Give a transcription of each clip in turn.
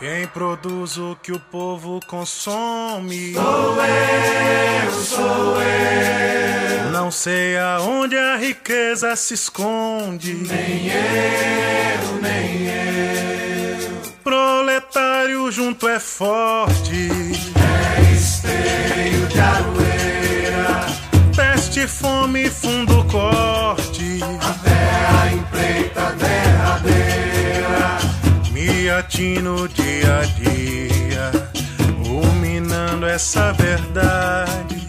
Quem produz o que o povo consome? Sou eu, sou eu. Não sei aonde a riqueza se esconde. Nem eu, nem eu. Proletário junto é forte. É esteio de aroeira. Peste, fome, fundo corte. A terra empreita derradeira. Me atino dia a dia, ruminando essa verdade.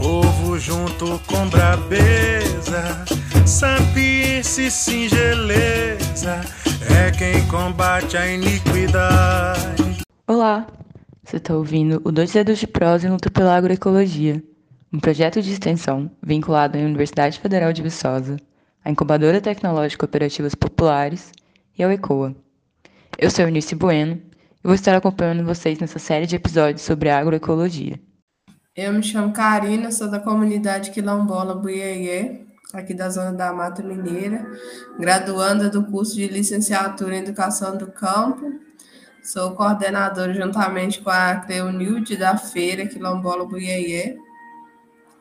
Povo junto com brabeza, sapiência e singeleza é quem combate a iniquidade. Olá, você está ouvindo o Dois Dedos de Prosa e Luta pela Agroecologia, um projeto de extensão vinculado à Universidade Federal de Viçosa, à Incubadora Tecnológica Cooperativas Populares e ao ECOA. Eu sou Eunice Bueno e vou estar acompanhando vocês nessa série de episódios sobre agroecologia. Eu me chamo Karina, sou da comunidade quilombola Buiê, aqui da zona da Mata Mineira, graduanda do curso de licenciatura em Educação do Campo. Sou coordenadora juntamente com a Cleonilde da feira quilombola Buiê.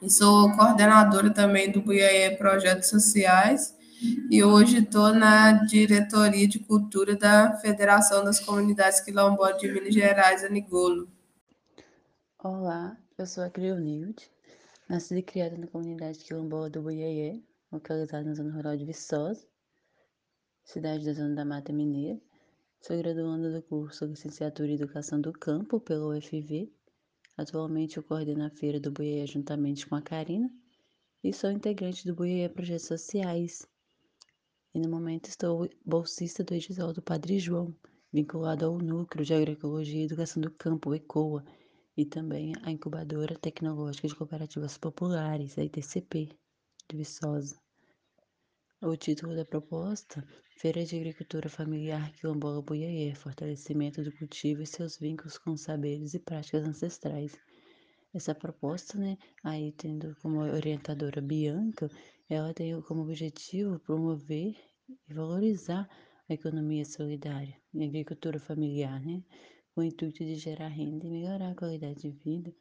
E sou coordenadora também do Buiê Projetos Sociais e hoje estou na diretoria de cultura da Federação das Comunidades Quilombolas de Minas Gerais, Anigolo. Olá, eu sou a Cleonilde, nascida e criada na comunidade quilombola do Buiaié, localizada na zona rural de Viçosa, cidade da zona da Mata Mineira. Sou graduanda do curso Licenciatura em Educação do Campo pelo UFV. Atualmente eu coordeno a feira do Buiaié juntamente com a Karina e sou integrante do Buiaié Projetos Sociais, e no momento estou bolsista do edital do Padre João, vinculado ao Núcleo de Agroecologia e Educação do Campo, ECOA, e também à Incubadora Tecnológica de Cooperativas Populares, a ITCP, de Viçosa. O título da proposta, Feira de Agricultura Familiar Quilombola Buiaê, Fortalecimento do Cultivo e seus vínculos com saberes e práticas ancestrais. Essa proposta, né, aí tendo como orientadora Bianca, ela tem como objetivo promover e valorizar a economia solidária e a agricultura familiar, né? com o intuito de gerar renda e melhorar a qualidade de vida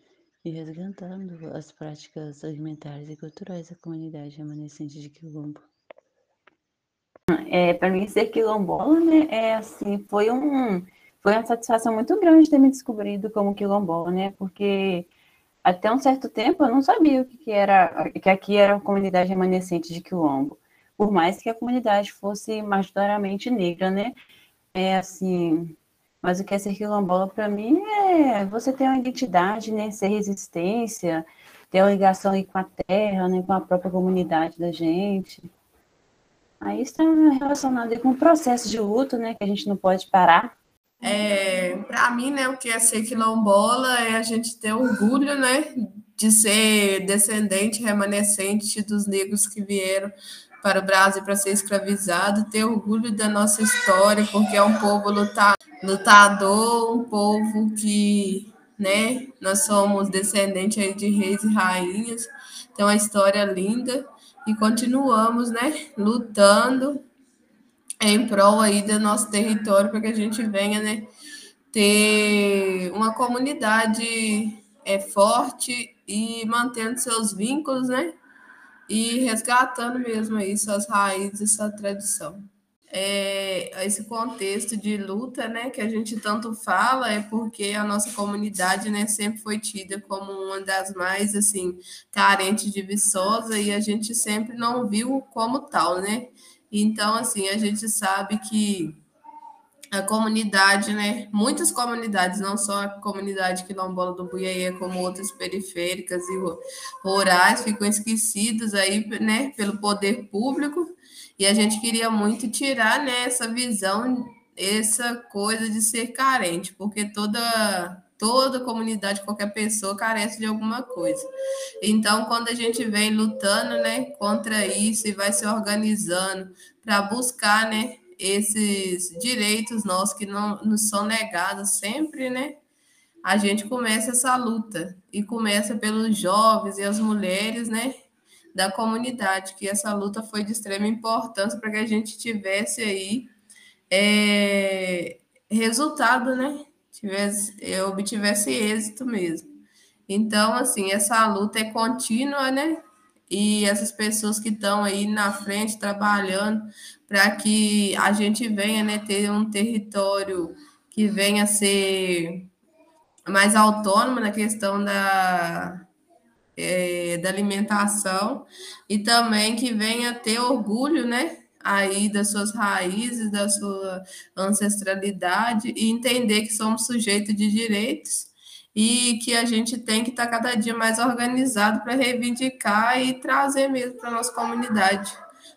e resgatando as práticas alimentares e culturais da comunidade remanescente de Quilombo. É, para mim ser quilombola, né, é assim, foi um foi uma satisfação muito grande ter me descobrido como quilombola, né? Porque até um certo tempo eu não sabia o que, que era, que aqui era uma comunidade remanescente de quilombo, por mais que a comunidade fosse majoritariamente negra, né? É assim, mas o que é ser quilombola para mim é você ter uma identidade, né? Ser resistência, ter uma ligação aí com a terra, né? Com a própria comunidade da gente. Aí está relacionado com o processo de luto, né? Que a gente não pode parar. É, para mim, né, o que é ser quilombola é a gente ter orgulho, né, de ser descendente remanescente dos negros que vieram para o Brasil para ser escravizado, ter orgulho da nossa história, porque é um povo lutador, um povo que, né, nós somos descendentes de reis e rainhas, tem uma história linda e continuamos, né, lutando em prol aí do nosso território para que a gente venha, né, ter uma comunidade é, forte e mantendo seus vínculos, né, e resgatando mesmo aí suas raízes, sua tradição. É, esse contexto de luta, né, que a gente tanto fala, é porque a nossa comunidade, né, sempre foi tida como uma das mais, assim, carentes de Viçosa e a gente sempre não viu como tal, né, então, assim, a gente sabe que a comunidade, né? Muitas comunidades, não só a comunidade quilombola do Buiaê, como outras periféricas e rurais, ficam esquecidos aí, né, pelo poder público. E a gente queria muito tirar né, essa visão, essa coisa de ser carente, porque toda toda comunidade, qualquer pessoa carece de alguma coisa. Então, quando a gente vem lutando, né, contra isso e vai se organizando para buscar, né, esses direitos nossos que não nos são negados sempre, né? A gente começa essa luta e começa pelos jovens e as mulheres, né, da comunidade, que essa luta foi de extrema importância para que a gente tivesse aí é, resultado, né? Tivesse, eu obtivesse êxito mesmo. Então, assim, essa luta é contínua, né? E essas pessoas que estão aí na frente trabalhando para que a gente venha né, ter um território que venha ser mais autônomo na questão da, é, da alimentação e também que venha ter orgulho, né? Aí das suas raízes, da sua ancestralidade e entender que somos sujeitos de direitos e que a gente tem que estar tá cada dia mais organizado para reivindicar e trazer mesmo para a nossa comunidade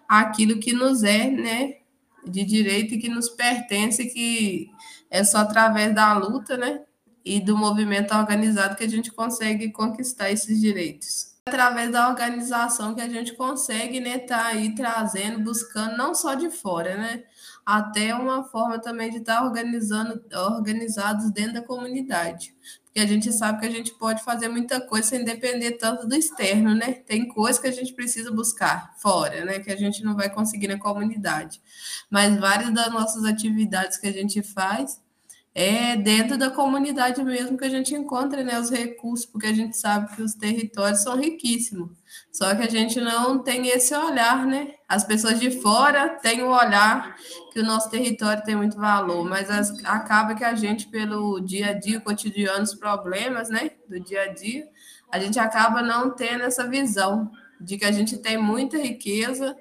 aquilo que nos é, né, de direito e que nos pertence, que é só através da luta, né, e do movimento organizado que a gente consegue conquistar esses direitos. Através da organização que a gente consegue, né, tá aí trazendo, buscando não só de fora, né, até uma forma também de estar tá organizando, organizados dentro da comunidade. Porque a gente sabe que a gente pode fazer muita coisa sem depender tanto do externo, né? Tem coisas que a gente precisa buscar fora, né? Que a gente não vai conseguir na comunidade. Mas várias das nossas atividades que a gente faz é dentro da comunidade mesmo que a gente encontra né, os recursos, porque a gente sabe que os territórios são riquíssimos. Só que a gente não tem esse olhar, né? As pessoas de fora têm o olhar que o nosso território tem muito valor, mas as, acaba que a gente, pelo dia a dia, cotidiano, os problemas, né, do dia a dia, a gente acaba não tendo essa visão de que a gente tem muita riqueza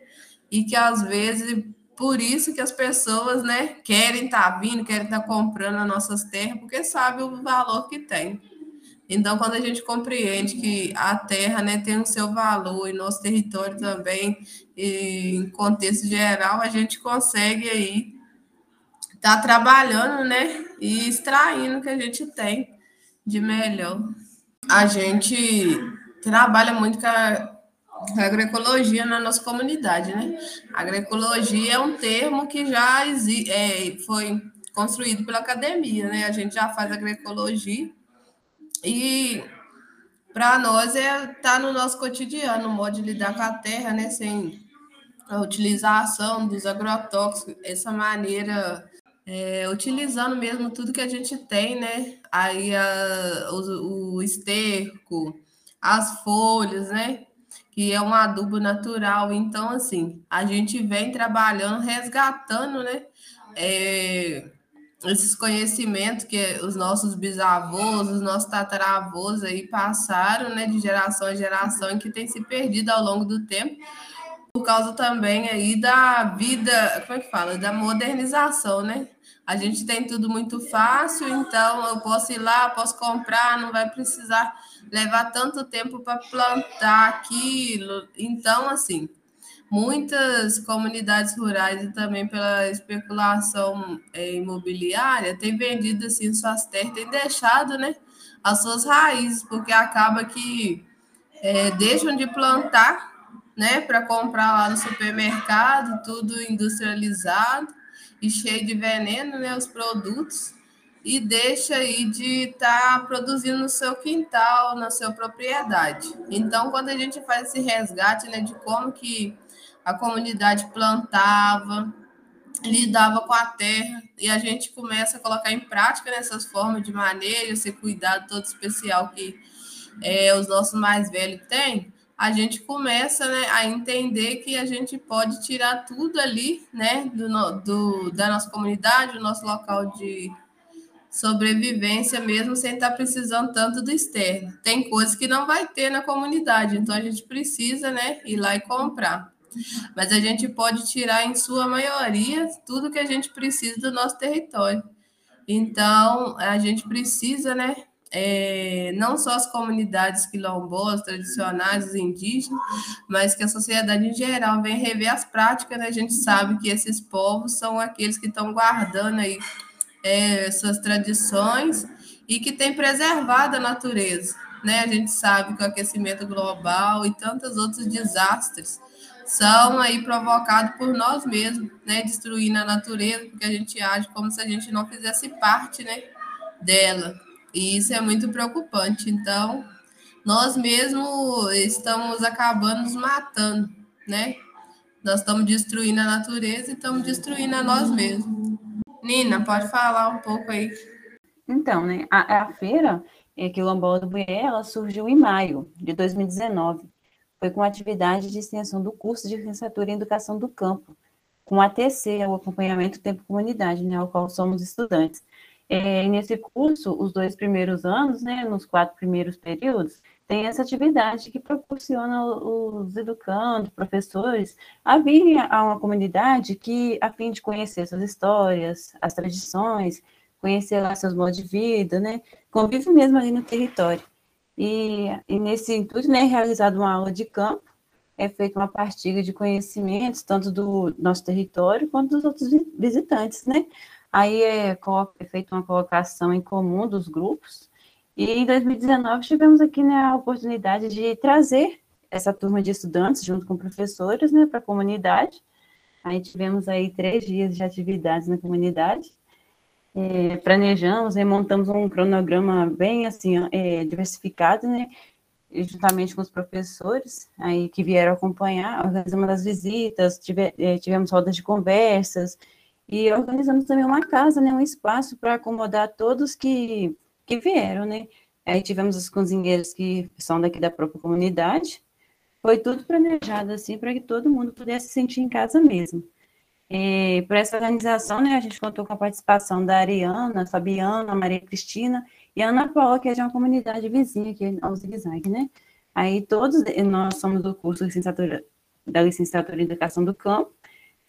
e que às vezes por isso que as pessoas, né, querem estar tá vindo, querem estar tá comprando as nossas terras, porque sabe o valor que tem. Então, quando a gente compreende que a terra, né, tem o seu valor e nosso território também, e em contexto geral, a gente consegue aí estar tá trabalhando, né, e extraindo o que a gente tem de melhor. A gente trabalha muito com a agroecologia na nossa comunidade, né? Agroecologia é um termo que já é, foi construído pela academia, né? A gente já faz agroecologia e para nós é tá no nosso cotidiano, o modo de lidar com a terra, né? Sem a utilização dos agrotóxicos, essa maneira é, utilizando mesmo tudo que a gente tem, né? Aí a, o, o esterco, as folhas, né? Que é um adubo natural. Então, assim, a gente vem trabalhando, resgatando, né? É, esses conhecimentos que os nossos bisavôs, os nossos tataravôs aí passaram, né, de geração em geração, e que tem se perdido ao longo do tempo, por causa também aí da vida, como é que fala? Da modernização, né? A gente tem tudo muito fácil, então eu posso ir lá, posso comprar, não vai precisar levar tanto tempo para plantar aquilo. Então, assim, muitas comunidades rurais e também pela especulação é, imobiliária têm vendido assim suas terras, têm deixado, né, as suas raízes, porque acaba que é, deixam de plantar, né, para comprar lá no supermercado, tudo industrializado e cheio de veneno, né, os produtos e deixa aí de estar tá produzindo no seu quintal, na sua propriedade. Então, quando a gente faz esse resgate né, de como que a comunidade plantava, lidava com a terra, e a gente começa a colocar em prática nessas formas de manejo, esse cuidado todo especial que é, os nossos mais velhos têm, a gente começa né, a entender que a gente pode tirar tudo ali né, do, do, da nossa comunidade, do nosso local de sobrevivência mesmo sem estar precisando tanto do externo. Tem coisas que não vai ter na comunidade, então a gente precisa, né, ir lá e comprar. Mas a gente pode tirar em sua maioria tudo que a gente precisa do nosso território. Então, a gente precisa, né, é, não só as comunidades quilombolas, tradicionais, os indígenas, mas que a sociedade em geral venha rever as práticas. Né? A gente sabe que esses povos são aqueles que estão guardando aí é, tradições e que tem preservado a natureza. Né? A gente sabe que o aquecimento global e tantos outros desastres são aí provocados por nós mesmos, né? destruindo a natureza, porque a gente age como se a gente não fizesse parte né? dela. E isso é muito preocupante. Então, nós mesmos estamos acabando nos matando, né? Nós estamos destruindo a natureza e estamos destruindo a nós mesmos. Nina, pode falar um pouco aí. Então, né, a, a feira é, Quilombola do Buiê, ela surgiu em maio de 2019. Foi com atividade de extensão do curso de licenciatura em Educação do Campo, com a TC, o acompanhamento tempo comunidade, né, ao qual somos estudantes. É, nesse curso, os dois primeiros anos, né, nos quatro primeiros períodos, tem essa atividade que proporciona os educandos, professores, a virem a uma comunidade que, a fim de conhecer suas histórias, as tradições, conhecer lá seus modos de vida, né, convive mesmo ali no território. E, e nesse intuito, né, é realizada uma aula de campo, é feita uma partilha de conhecimentos, tanto do nosso território quanto dos outros visitantes, né? Aí é, é feita uma colocação em comum dos grupos, e em 2019 tivemos aqui né, a oportunidade de trazer essa turma de estudantes junto com professores né, para a comunidade. Aí tivemos aí três dias de atividades na comunidade. É, planejamos e montamos um cronograma bem assim é, diversificado, né? juntamente com os professores aí que vieram acompanhar, organizamos as visitas, tive, é, tivemos rodas de conversas e organizamos também uma casa, né, um espaço para acomodar todos que que vieram, né? Aí tivemos os cozinheiros que são daqui da própria comunidade. Foi tudo planejado assim para que todo mundo pudesse se sentir em casa mesmo. E, por essa organização, né, a gente contou com a participação da Ariana, Fabiana, Maria Cristina e Ana Paula, que é de uma comunidade vizinha aqui ao Zigue né? Aí todos nós somos do curso licenciatura, da licenciatura em Educação do Campo.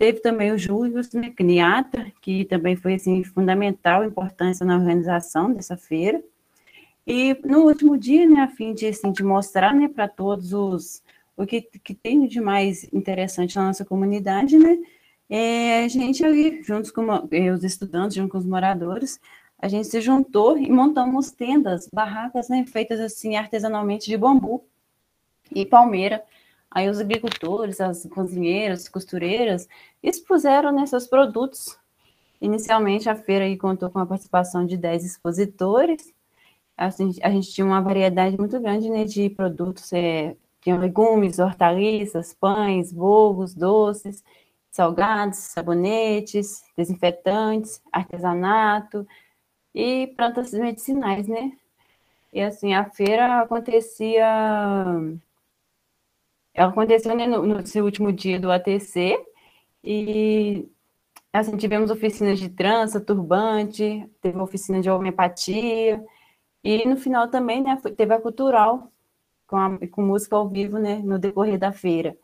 Teve também o Júlio né, Cniata, que também foi assim, fundamental importância na organização dessa feira. E no último dia, né, a fim de, assim, de mostrar né, para todos os o que, que tem de mais interessante na nossa comunidade, né? É, a gente ali, juntos com é, os estudantes, junto com os moradores, a gente se juntou e montamos tendas, barracas, né, feitas assim artesanalmente de bambu e palmeira. Aí os agricultores, as cozinheiras, costureiras, expuseram né, seus produtos. Inicialmente, a feira contou com a participação de 10 expositores. Assim, a gente tinha uma variedade muito grande né, de produtos, é, tinha legumes, hortaliças, pães, bolos, doces, salgados, sabonetes, desinfetantes, artesanato e plantas medicinais, né? E assim, a feira acontecia aconteceu né, no, no seu último dia do ATC e assim, tivemos oficinas de trança, turbante, teve oficina de homeopatia e no final também né, teve a cultural com, a, com música ao vivo né, no decorrer da feira.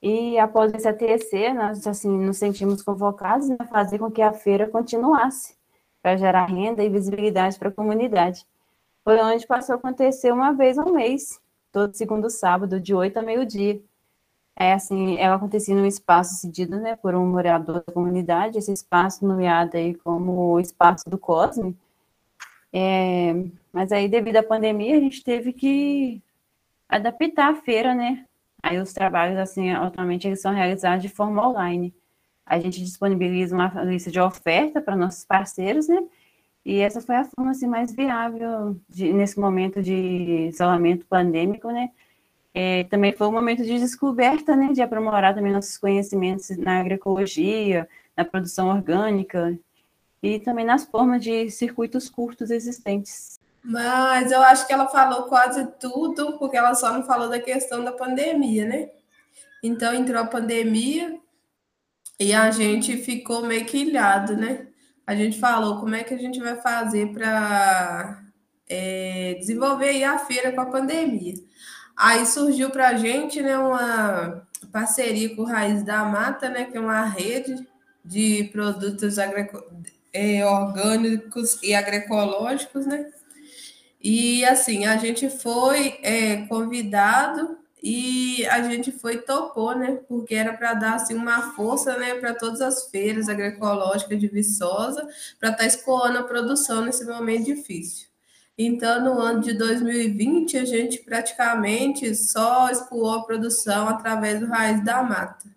E após esse ATC, nós assim, nos sentimos convocados a fazer com que a feira continuasse, para gerar renda e visibilidade para a comunidade. Foi onde passou a acontecer uma vez ao mês, todo segundo sábado, de 8 a meio-dia. É assim, ela acontecia num espaço cedido, né, por um morador da comunidade, esse espaço nomeado aí como o espaço do Cosme. É, mas aí, devido à pandemia, a gente teve que adaptar a feira, né? Aí os trabalhos, assim, atualmente eles são realizados de forma online. A gente disponibiliza uma lista de oferta para nossos parceiros, né? E essa foi a forma assim, mais viável de, nesse momento de isolamento pandêmico, né? É, também foi um momento de descoberta, né? De aprimorar também nossos conhecimentos na agroecologia, na produção orgânica e também nas formas de circuitos curtos existentes. Mas eu acho que ela falou quase tudo, porque ela só não falou da questão da pandemia, né? Então entrou a pandemia e a gente ficou meio que ilhado, né? A gente falou como é que a gente vai fazer para é, desenvolver a feira com a pandemia. Aí surgiu para a gente né, uma parceria com o Raiz da Mata, né, que é uma rede de produtos é, orgânicos e agroecológicos, né? E assim, a gente foi é, convidado e a gente foi topou, né? Porque era para dar assim uma força, né, para todas as feiras agroecológicas de Viçosa, para estar tá escoando a produção nesse momento difícil. Então, no ano de 2020, a gente praticamente só escoou a produção através do Raiz da Mata.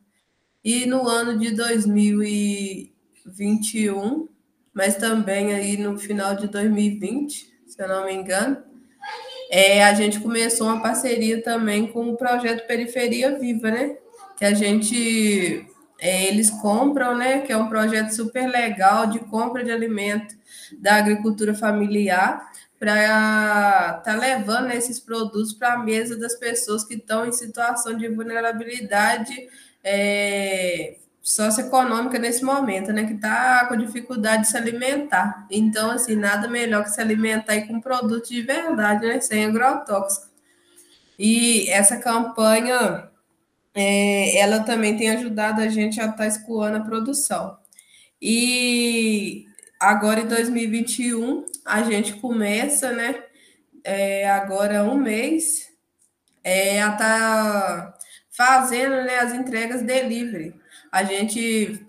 E no ano de 2021, mas também aí no final de 2020, se eu não me engano, é, a gente começou uma parceria também com o projeto Periferia Viva, né? Que a gente é, eles compram, né? Que é um projeto super legal de compra de alimento da agricultura familiar para tá levando esses produtos para a mesa das pessoas que estão em situação de vulnerabilidade é, socioeconômica nesse momento, né? Que está com dificuldade de se alimentar. Então, assim, nada melhor que se alimentar com produtos de verdade, né? Sem agrotóxico. E essa campanha, é, ela também tem ajudado a gente a estar tá escoando a produção. E agora em 2021 a gente começa, né? É, agora um mês é, a tá fazendo né, as entregas delivery. A gente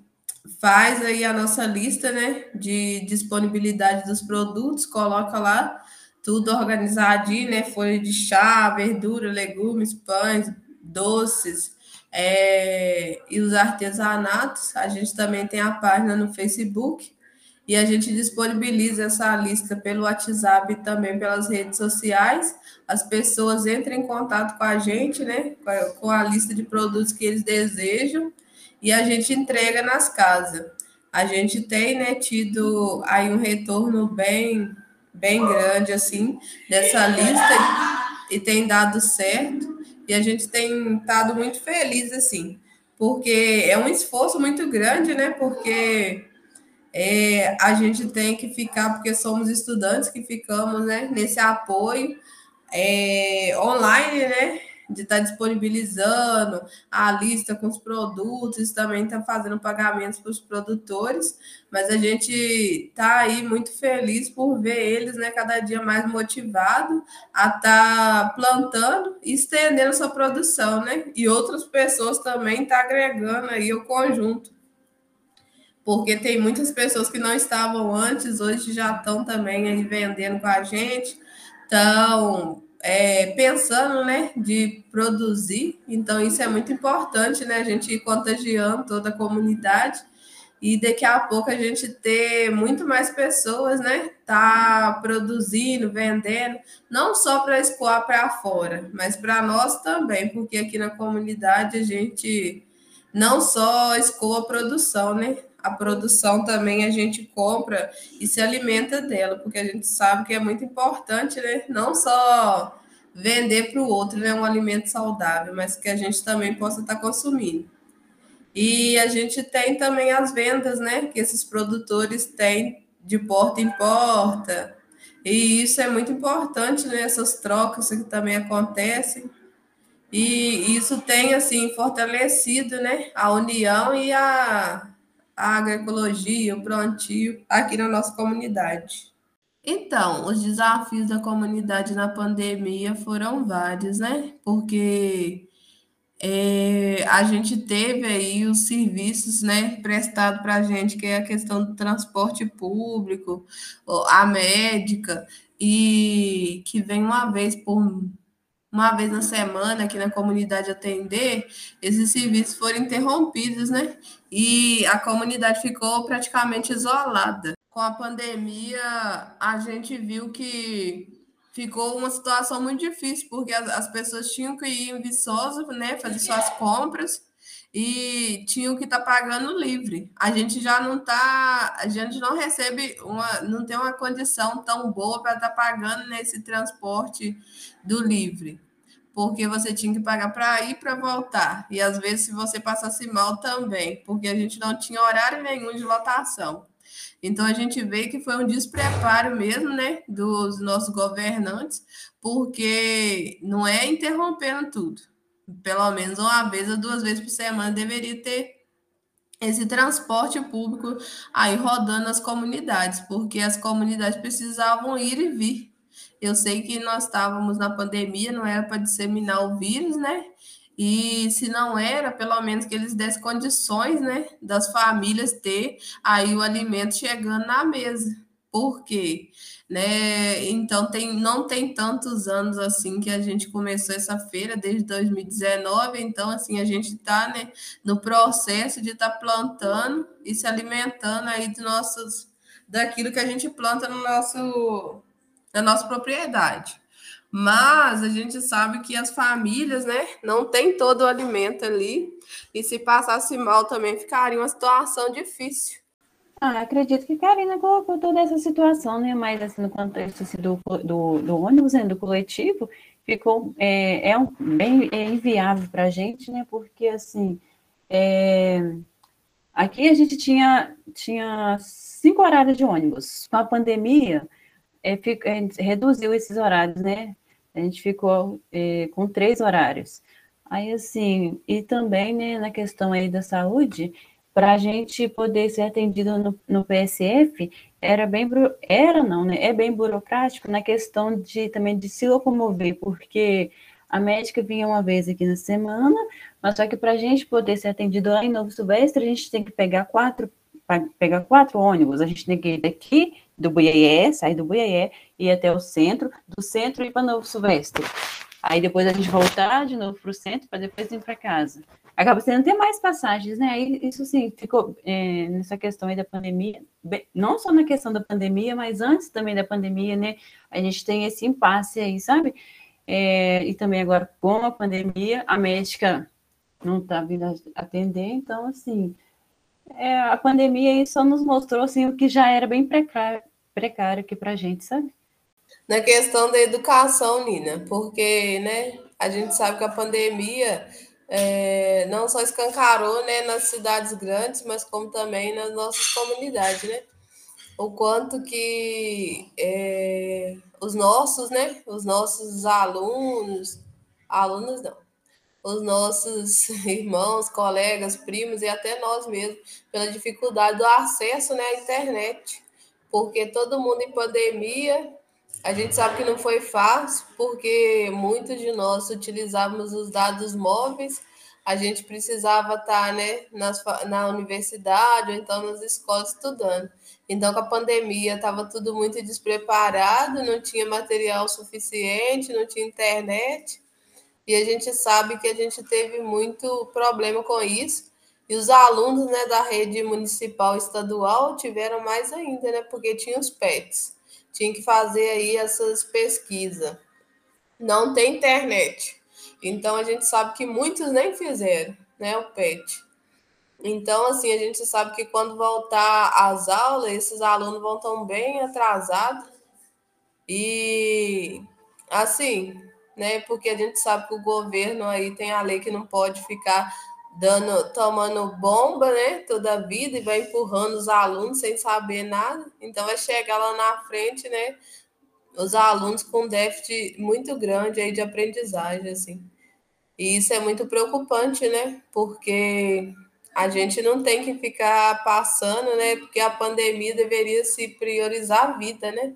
faz aí a nossa lista né, de disponibilidade dos produtos, coloca lá tudo organizadinho, né? Folha de chá, verdura, legumes, pães, doces é, e os artesanatos. A gente também tem a página no Facebook e a gente disponibiliza essa lista pelo WhatsApp e também pelas redes sociais. As pessoas entram em contato com a gente, né? Com a lista de produtos que eles desejam e a gente entrega nas casas. A gente tem né, tido aí um retorno bem bem grande assim dessa lista e tem dado certo e a gente tem estado muito feliz assim porque é um esforço muito grande né porque é, a gente tem que ficar porque somos estudantes que ficamos né nesse apoio é, online né de estar tá disponibilizando a lista com os produtos, também está fazendo pagamentos para os produtores, mas a gente está aí muito feliz por ver eles né, cada dia mais motivados a estar tá plantando e estendendo sua produção, né? E outras pessoas também estão tá agregando aí o conjunto. Porque tem muitas pessoas que não estavam antes, hoje já estão também aí vendendo com a gente, estão é, pensando, né, de produzir. Então, isso é muito importante, né, a gente ir contagiando toda a comunidade e daqui a pouco a gente ter muito mais pessoas, né, tá produzindo, vendendo, não só para escoar para fora, mas para nós também, porque aqui na comunidade a gente não só escoa a produção, né, a produção também a gente compra e se alimenta dela, porque a gente sabe que é muito importante, né? Não só vender para o outro né, um alimento saudável, mas que a gente também possa estar tá consumindo. E a gente tem também as vendas, né? Que esses produtores têm de porta em porta. E isso é muito importante, né? Essas trocas que também acontecem. E isso tem, assim, fortalecido, né? A união e a, a agroecologia, o plantio aqui na nossa comunidade. Então, os desafios da comunidade na pandemia foram vários, né? Porque é, a gente teve aí os serviços né, prestados para a gente, que é a questão do transporte público, a médica, e que vem uma vez por uma vez na semana aqui na comunidade atender, esses serviços foram interrompidos, né? E a comunidade ficou praticamente isolada. Com a pandemia, a gente viu que ficou uma situação muito difícil, porque as, as pessoas tinham que ir em Viçosa, né, fazer suas compras, e tinham que estar tá pagando livre. A gente já não está, a gente não recebe uma, não tem uma condição tão boa para estar tá pagando nesse transporte do livre porque você tinha que pagar para ir para voltar. E às vezes, se você passasse mal também, porque a gente não tinha horário nenhum de lotação. Então a gente vê que foi um despreparo mesmo, né, dos nossos governantes, porque não é interrompendo tudo. Pelo menos uma vez ou duas vezes por semana deveria ter esse transporte público aí rodando nas comunidades, porque as comunidades precisavam ir e vir eu sei que nós estávamos na pandemia, não era para disseminar o vírus, né? E se não era, pelo menos que eles dessem condições, né, das famílias ter aí o alimento chegando na mesa. Por quê? Né? Então tem, não tem tantos anos assim que a gente começou essa feira desde 2019, então assim a gente está né, no processo de estar tá plantando e se alimentando aí dos nossos daquilo que a gente planta no nosso da nossa propriedade. Mas a gente sabe que as famílias, né, não tem todo o alimento ali, e se passasse mal também ficaria uma situação difícil. Ah, acredito que a Karina colocou toda essa situação, né? Mas assim, no contexto assim, do, do, do ônibus, né, do coletivo, ficou é, é um, bem é inviável para a gente, né? Porque assim, é, aqui a gente tinha, tinha cinco horários de ônibus. Com a pandemia, é, fica, é, reduziu esses horários, né? A gente ficou é, com três horários. Aí, assim, e também, né, na questão aí da saúde, para a gente poder ser atendido no, no, PSF, era bem, era não, né, é bem burocrático na questão de também de se locomover, porque a médica vinha uma vez aqui na semana, mas só que para a gente poder ser atendido lá em Novo Silvestre, a gente tem que pegar quatro, pegar quatro ônibus, a gente tem que ir daqui do Buiaé, sair do Buiaé, ir até o centro, do centro ir para Novo Silvestre. Aí depois a gente voltar de novo para o centro, para depois ir para casa. Acaba sendo ter mais passagens, né? Aí, isso sim, ficou é, nessa questão aí da pandemia, não só na questão da pandemia, mas antes também da pandemia, né? A gente tem esse impasse aí, sabe? É, e também agora com a pandemia, a médica não está vindo atender, então, assim, é, a pandemia aí só nos mostrou assim, o que já era bem precário, precário aqui para a gente, sabe? Na questão da educação, Nina, porque né, a gente sabe que a pandemia é, não só escancarou né, nas cidades grandes, mas como também nas nossas comunidades, né? O quanto que é, os nossos, né? Os nossos alunos, alunos não, os nossos irmãos, colegas, primos e até nós mesmos, pela dificuldade do acesso né, à internet. Porque todo mundo em pandemia, a gente sabe que não foi fácil, porque muitos de nós utilizávamos os dados móveis, a gente precisava estar né, nas, na universidade ou então nas escolas estudando. Então, com a pandemia, estava tudo muito despreparado, não tinha material suficiente, não tinha internet. E a gente sabe que a gente teve muito problema com isso. E os alunos né, da rede municipal estadual tiveram mais ainda, né? Porque tinha os PETs. Tinha que fazer aí essas pesquisas. Não tem internet. Então a gente sabe que muitos nem fizeram, né? O PET. Então, assim, a gente sabe que quando voltar às aulas, esses alunos vão tão bem atrasados. E assim, né? Porque a gente sabe que o governo aí tem a lei que não pode ficar dando, tomando bomba, né? Toda a vida e vai empurrando os alunos sem saber nada. Então vai chegar lá na frente, né? Os alunos com déficit muito grande aí de aprendizagem, assim. E isso é muito preocupante, né? Porque a gente não tem que ficar passando, né? Porque a pandemia deveria se priorizar a vida, né?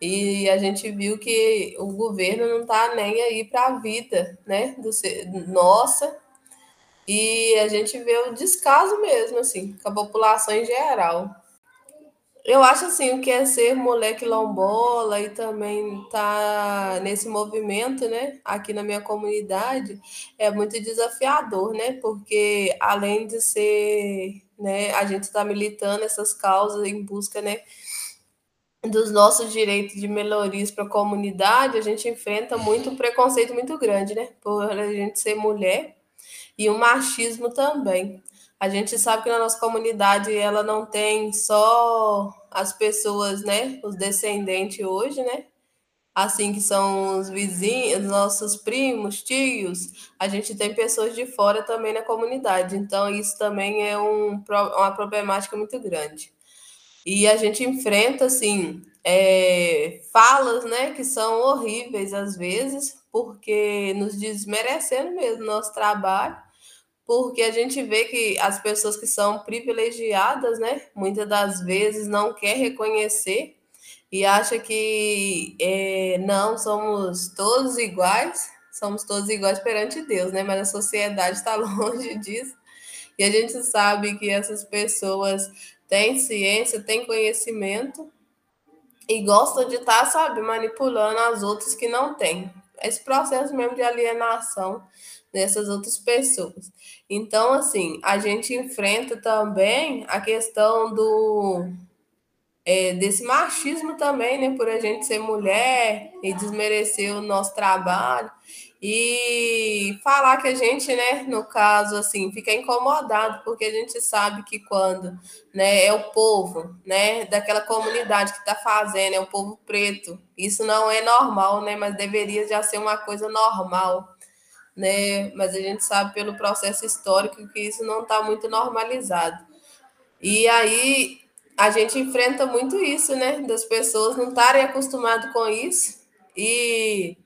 E a gente viu que o governo não está nem aí para a vida, né, do, nossa. E a gente vê o descaso mesmo, assim, com a população em geral. Eu acho assim, o que é ser moleque lombola e também tá nesse movimento, né, aqui na minha comunidade, é muito desafiador, né? Porque além de ser, né, a gente está militando essas causas em busca, né, dos nossos direitos de melhorias para a comunidade, a gente enfrenta muito um preconceito muito grande, né? Por a gente ser mulher e o machismo também. A gente sabe que na nossa comunidade ela não tem só as pessoas, né? Os descendentes hoje, né? Assim que são os vizinhos, nossos primos, tios, a gente tem pessoas de fora também na comunidade. Então, isso também é um, uma problemática muito grande. E a gente enfrenta, assim, é, falas, né, que são horríveis às vezes, porque nos desmerecendo mesmo nosso trabalho, porque a gente vê que as pessoas que são privilegiadas, né, muitas das vezes não quer reconhecer e acha que é, não somos todos iguais, somos todos iguais perante Deus, né? Mas a sociedade está longe disso. E a gente sabe que essas pessoas tem ciência, tem conhecimento e gostam de estar, tá, sabe, manipulando as outras que não têm. Esse processo mesmo de alienação dessas outras pessoas. Então, assim, a gente enfrenta também a questão do é, desse machismo também, né? Por a gente ser mulher e desmerecer o nosso trabalho e falar que a gente, né, no caso, assim, fica incomodado, porque a gente sabe que quando, né, é o povo, né, daquela comunidade que está fazendo, é o povo preto, isso não é normal, né, mas deveria já ser uma coisa normal, né, mas a gente sabe pelo processo histórico que isso não está muito normalizado. E aí a gente enfrenta muito isso, né, das pessoas não estarem acostumadas com isso e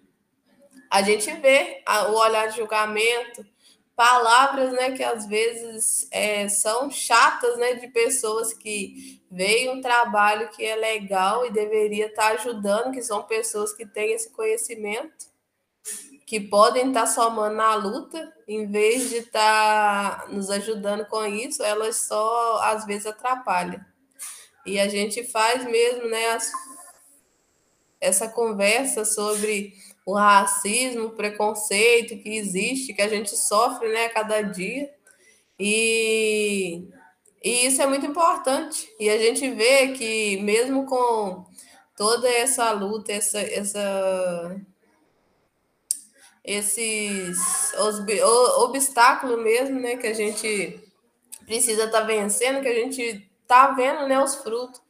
a gente vê o olhar de julgamento, palavras, né, que às vezes é, são chatas, né, de pessoas que veem um trabalho que é legal e deveria estar ajudando, que são pessoas que têm esse conhecimento, que podem estar somando na luta, em vez de estar nos ajudando com isso, elas só às vezes atrapalham. E a gente faz mesmo, né, as, essa conversa sobre o racismo, o preconceito que existe, que a gente sofre né, a cada dia. E, e isso é muito importante. E a gente vê que, mesmo com toda essa luta, essa, essa, esses obstáculos mesmo, né, que a gente precisa estar tá vencendo, que a gente está vendo né, os frutos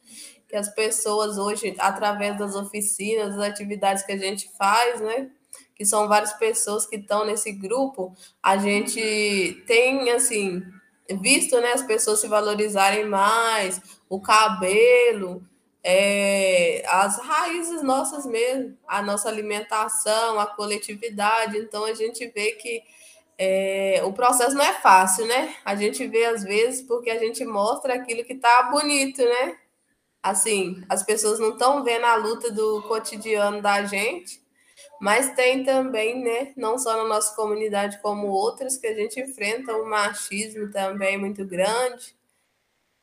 que as pessoas hoje, através das oficinas, das atividades que a gente faz, né? Que são várias pessoas que estão nesse grupo, a gente tem, assim, visto né, as pessoas se valorizarem mais, o cabelo, é, as raízes nossas mesmo, a nossa alimentação, a coletividade. Então, a gente vê que é, o processo não é fácil, né? A gente vê às vezes porque a gente mostra aquilo que tá bonito, né? Assim, as pessoas não estão vendo a luta do cotidiano da gente, mas tem também, né, não só na nossa comunidade como outras que a gente enfrenta um machismo também muito grande.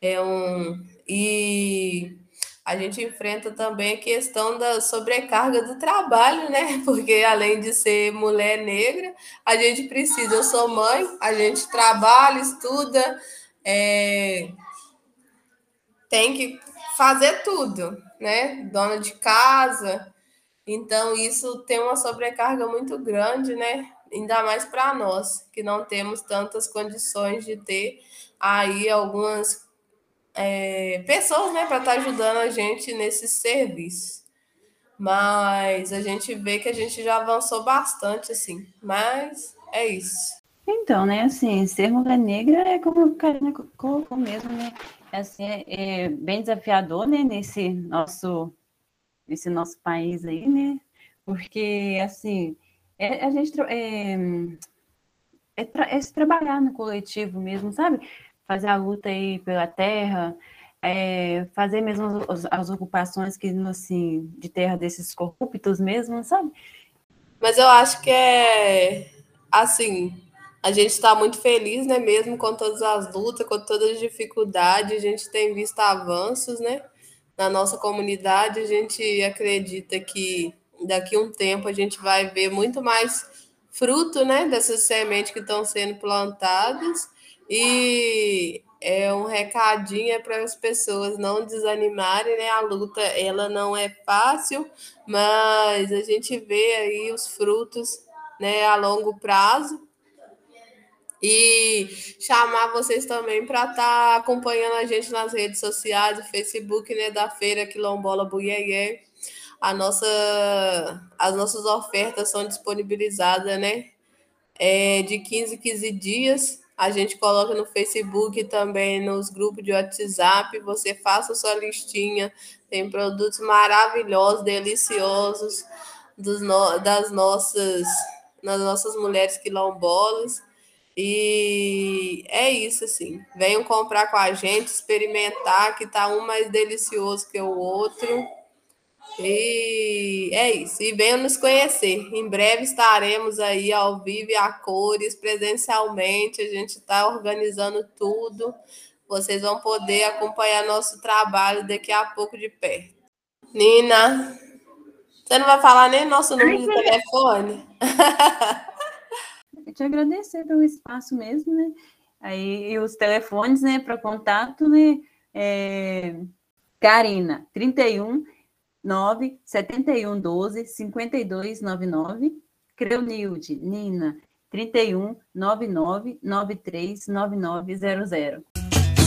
É um e a gente enfrenta também a questão da sobrecarga do trabalho, né? Porque além de ser mulher negra, a gente precisa, eu sou mãe, a gente trabalha, estuda, é, tem que fazer tudo, né? Dona de casa. Então, isso tem uma sobrecarga muito grande, né? Ainda mais para nós, que não temos tantas condições de ter aí algumas é, pessoas, né, para estar tá ajudando a gente nesse serviço. Mas a gente vê que a gente já avançou bastante, assim. Mas é isso. Então, né, assim, ser mulher negra é como o Karina colocou mesmo, né? Assim, é, é, bem desafiador, né, nesse nosso, nesse nosso país aí, né, porque, assim, é, a gente é, é, tra é, se trabalhar no coletivo mesmo, sabe, fazer a luta aí pela terra, é, fazer mesmo as, as, ocupações que, assim, de terra desses corruptos mesmo, sabe? Mas eu acho que é, assim, a gente está muito feliz, né? Mesmo com todas as lutas, com todas as dificuldades, a gente tem visto avanços, né? Na nossa comunidade, a gente acredita que daqui a um tempo a gente vai ver muito mais fruto, né? Dessas sementes que estão sendo plantadas. E é um recadinho é para as pessoas não desanimarem, né? A luta ela não é fácil, mas a gente vê aí os frutos, né, a longo prazo e chamar vocês também para estar tá acompanhando a gente nas redes sociais, o Facebook né, da Feira Quilombola Buiagué. A nossa, as nossas ofertas são disponibilizadas né, é, de 15 em 15 dias. A gente coloca no Facebook também nos grupos de WhatsApp. Você faça sua listinha. Tem produtos maravilhosos, deliciosos dos no, das nossas, das nossas mulheres quilombolas. E é isso, assim. Venham comprar com a gente, experimentar, que tá um mais delicioso que o outro. E é isso. E venham nos conhecer. Em breve estaremos aí ao vivo e a cores, presencialmente. A gente está organizando tudo. Vocês vão poder acompanhar nosso trabalho daqui a pouco de perto. Nina, você não vai falar nem nosso número de telefone? te agradecer pelo espaço mesmo, né? Aí os telefones, né, para contato, né? É, Karina, 31 9 71 12 52 99. Creunilde, Nina, 31 99 93 9900.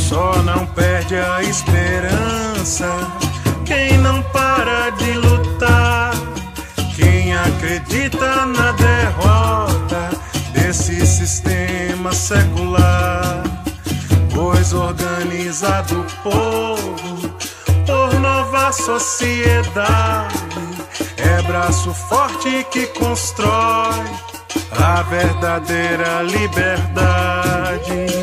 Só não perde a esperança quem não para de lutar, quem acredita na desse sistema secular. Pois organizado povo por nova sociedade é braço forte que constrói a verdadeira liberdade.